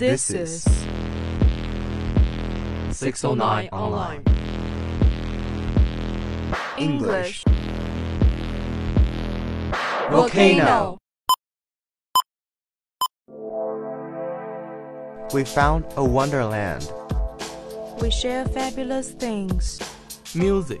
This is 609 Online. English. Volcano. We found a wonderland. We share fabulous things. Music.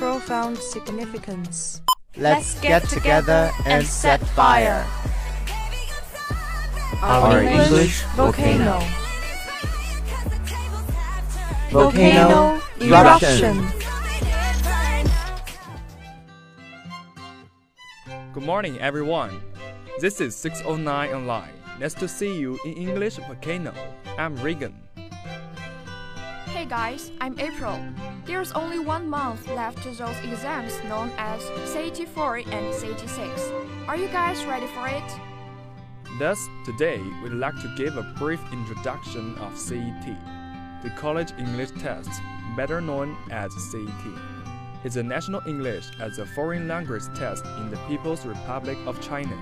Profound significance. Let's get together and set fire. Our English English volcano. Volcano eruption. Good morning, everyone. This is 609 Online. Nice to see you in English Volcano. I'm Regan. Guys, I'm April. There's only one month left to those exams known as CET 4 and CET 6. Are you guys ready for it? Thus, today we'd like to give a brief introduction of CET, the College English Test, better known as CET. It's a national English as a foreign language test in the People's Republic of China.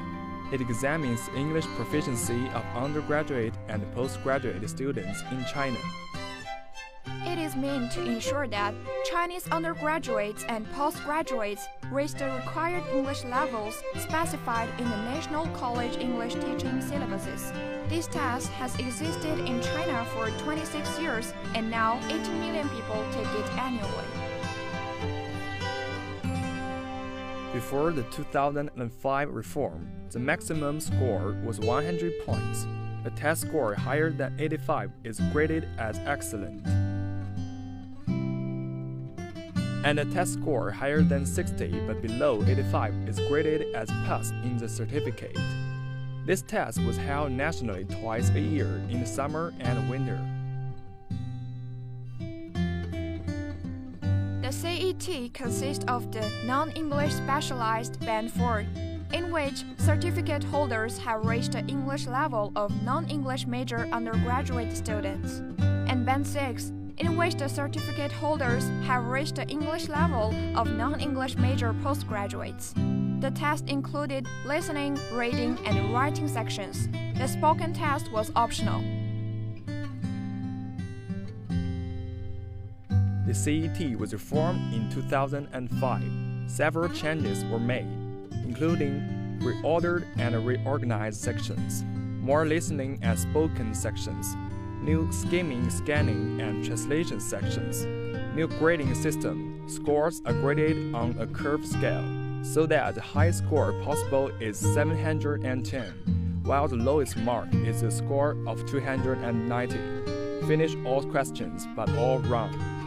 It examines English proficiency of undergraduate and postgraduate students in China. It is meant to ensure that Chinese undergraduates and postgraduates reach the required English levels specified in the National College English Teaching syllabuses. This test has existed in China for 26 years and now 18 million people take it annually. Before the 2005 reform, the maximum score was 100 points. A test score higher than 85 is graded as excellent. And a test score higher than 60 but below 85 is graded as pass in the certificate. This test was held nationally twice a year in the summer and winter. The CET consists of the non-English specialized Band 4, in which certificate holders have reached the English level of non-English major undergraduate students, and Band 6, in which the certificate holders have reached the English level of non-English major postgraduates. The test included listening, reading, and writing sections. The spoken test was optional. The CET was reformed in 2005. Several changes were made, including reordered and reorganized sections, more listening and spoken sections, new skimming, scanning, and translation sections, new grading system. Scores are graded on a curve scale, so that the highest score possible is 710, while the lowest mark is a score of 290. Finish all questions, but all wrong.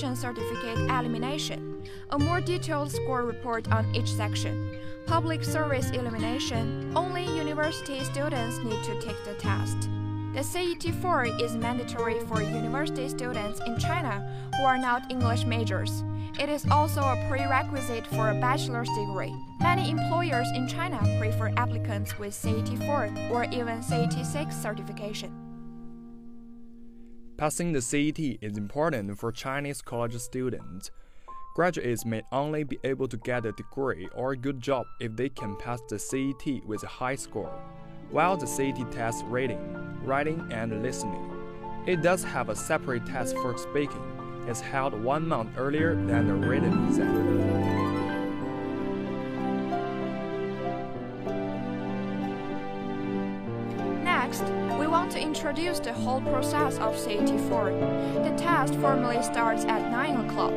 Certificate elimination. A more detailed score report on each section. Public service elimination. Only university students need to take the test. The CET 4 is mandatory for university students in China who are not English majors. It is also a prerequisite for a bachelor's degree. Many employers in China prefer applicants with CET 4 or even CET 6 certification. Passing the CET is important for Chinese college students. Graduates may only be able to get a degree or a good job if they can pass the CET with a high score, while the CET tests reading, writing, and listening. It does have a separate test for speaking. It's held one month earlier than the written exam. Introduce the whole process of CET4. The test formally starts at 9 o'clock.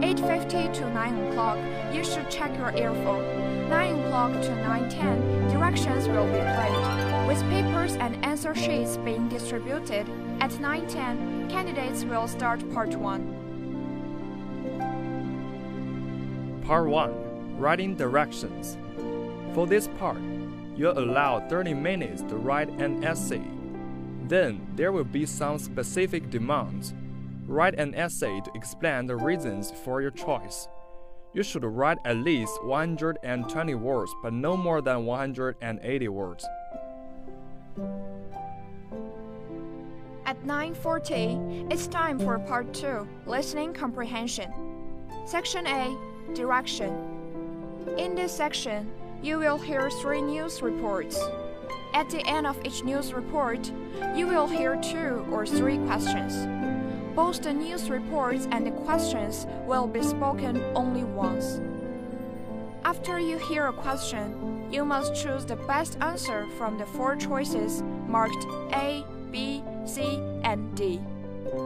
8.50 to 9 o'clock, you should check your earphone. 9 o'clock to 9.10, directions will be played. With papers and answer sheets being distributed, at 9:10, candidates will start part 1. Part 1 Writing Directions. For this part, you're allowed 30 minutes to write an essay. Then there will be some specific demands. Write an essay to explain the reasons for your choice. You should write at least 120 words, but no more than 180 words. At 9:40, it's time for part 2, listening comprehension. Section A, direction. In this section, you will hear three news reports. At the end of each news report, you will hear two or three questions. Both the news reports and the questions will be spoken only once. After you hear a question, you must choose the best answer from the four choices marked A, B, C, and D.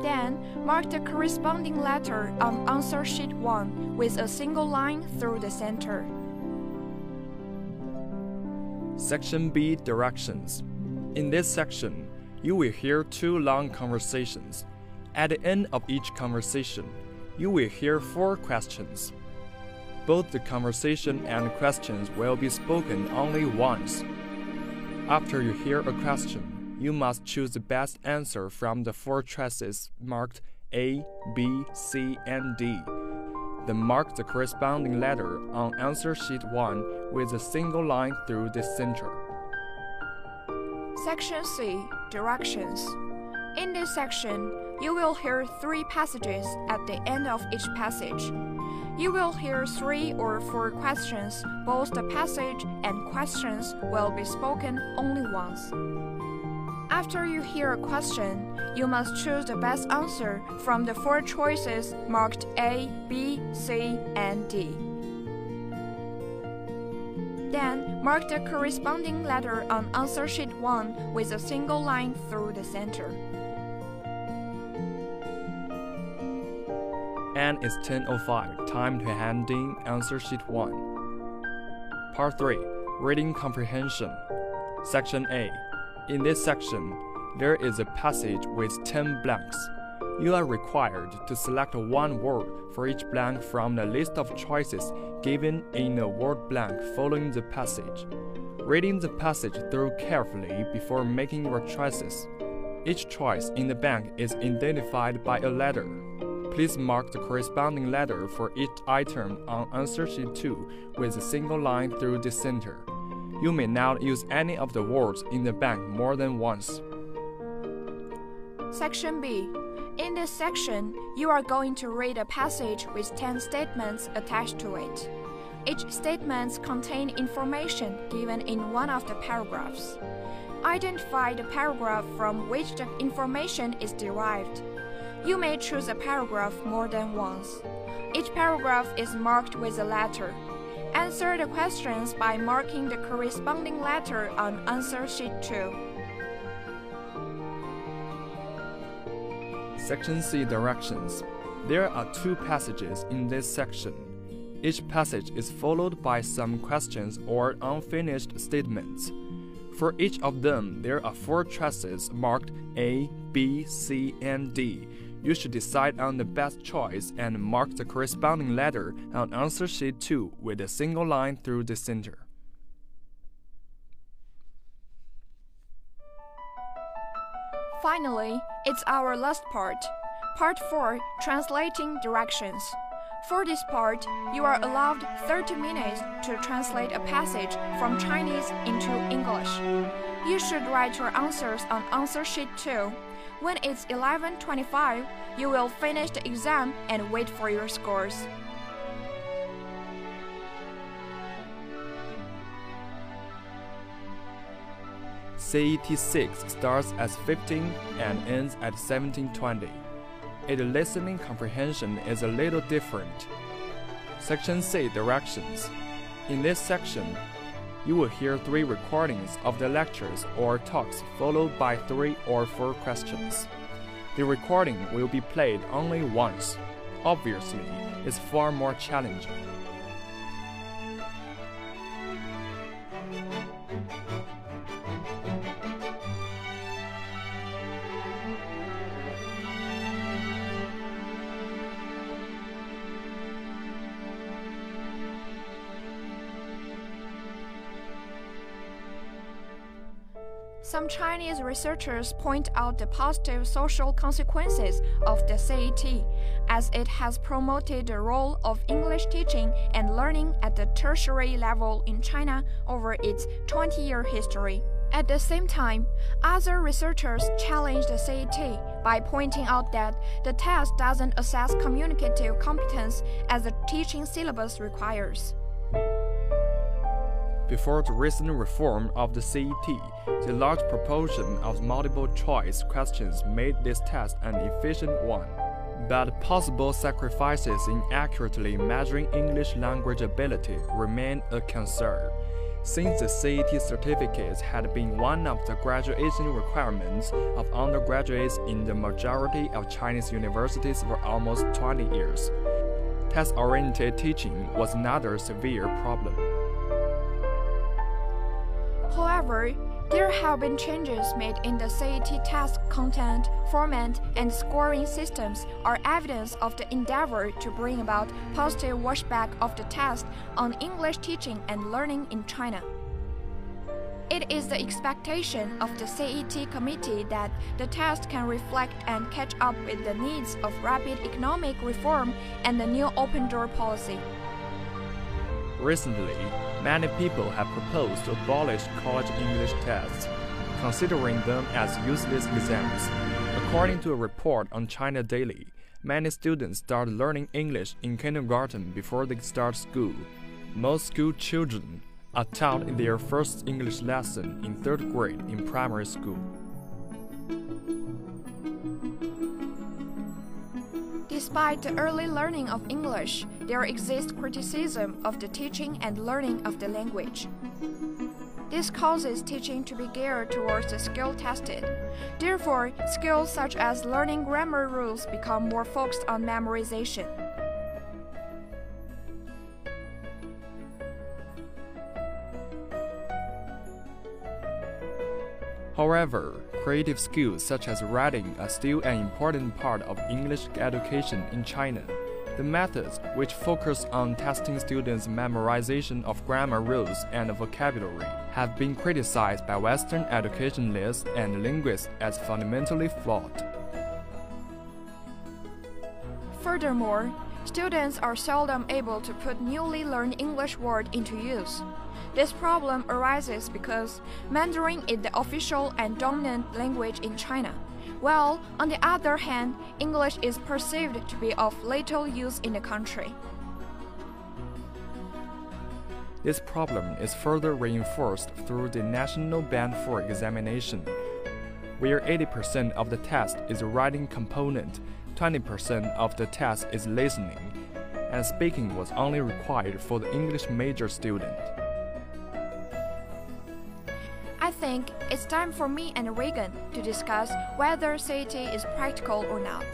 Then, mark the corresponding letter on answer sheet 1 with a single line through the center. Section B Directions. In this section, you will hear two long conversations. At the end of each conversation, you will hear four questions. Both the conversation and questions will be spoken only once. After you hear a question, you must choose the best answer from the four choices marked A, B, C, and D. Then mark the corresponding letter on answer sheet 1 with a single line through the center. Section C Directions. In this section, you will hear three passages at the end of each passage. You will hear three or four questions. Both the passage and questions will be spoken only once. After you hear a question, you must choose the best answer from the four choices marked A, B, C, and D. Then, mark the corresponding letter on answer sheet 1 with a single line through the center. And it's 10.05, time to hand in answer sheet 1. Part 3 Reading Comprehension. Section A. In this section, there is a passage with 10 blanks. You are required to select one word for each blank from the list of choices given in the word blank following the passage. Reading the passage through carefully before making your choices. Each choice in the blank is identified by a letter. Please mark the corresponding letter for each item on answer sheet 2 with a single line through the center. You may not use any of the words in the bank more than once. Section B. In this section, you are going to read a passage with 10 statements attached to it. Each statement contains information given in one of the paragraphs. Identify the paragraph from which the information is derived. You may choose a paragraph more than once. Each paragraph is marked with a letter. Answer the questions by marking the corresponding letter on answer sheet 2. Section C Directions. There are two passages in this section. Each passage is followed by some questions or unfinished statements. For each of them, there are four choices marked A, B, C, and D. You should decide on the best choice and mark the corresponding letter on answer sheet 2 with a single line through the center. Finally, it's our last part. Part 4 Translating Directions. For this part, you are allowed 30 minutes to translate a passage from Chinese into English. You should write your answers on answer sheet 2. When it's 11:25, you will finish the exam and wait for your scores. CET 6 starts at 15 and ends at 1720. Its listening comprehension is a little different. Section C Directions. In this section, you will hear three recordings of the lectures or talks followed by three or four questions. The recording will be played only once. Obviously, it's far more challenging. Chinese researchers point out the positive social consequences of the CET, as it has promoted the role of English teaching and learning at the tertiary level in China over its 20 year history. At the same time, other researchers challenge the CET by pointing out that the test doesn't assess communicative competence as the teaching syllabus requires. Before the recent reform of the CET, the large proportion of multiple choice questions made this test an efficient one. But possible sacrifices in accurately measuring English language ability remain a concern. Since the CET certificates had been one of the graduation requirements of undergraduates in the majority of Chinese universities for almost 20 years, test oriented teaching was another severe problem. However, there have been changes made in the CET test content, format, and scoring systems are evidence of the endeavor to bring about positive washback of the test on English teaching and learning in China. It is the expectation of the CET committee that the test can reflect and catch up with the needs of rapid economic reform and the new open door policy. Recently, many people have proposed to abolish college English tests, considering them as useless exams. According to a report on China Daily, many students start learning English in kindergarten before they start school. Most school children are taught their first English lesson in third grade in primary school. Despite the early learning of English, there exists criticism of the teaching and learning of the language. This causes teaching to be geared towards the skill tested. Therefore, skills such as learning grammar rules become more focused on memorization. However, creative skills such as writing are still an important part of English education in China. The methods, which focus on testing students' memorization of grammar rules and vocabulary, have been criticized by Western educationalists and linguists as fundamentally flawed. Furthermore, students are seldom able to put newly learned English words into use. This problem arises because Mandarin is the official and dominant language in China, while, on the other hand, English is perceived to be of little use in the country. This problem is further reinforced through the National Band for Examination, where 80% of the test is a writing component, 20% of the test is listening, and speaking was only required for the English major student. Think it's time for me and Regan to discuss whether CET is practical or not.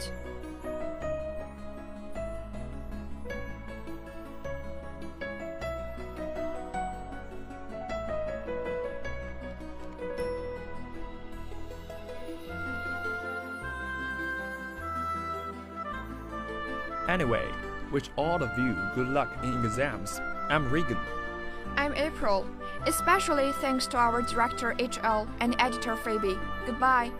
Anyway, wish all of you good luck in exams. I'm Regan. I'm April, especially thanks to our director HL and editor Phoebe. Goodbye.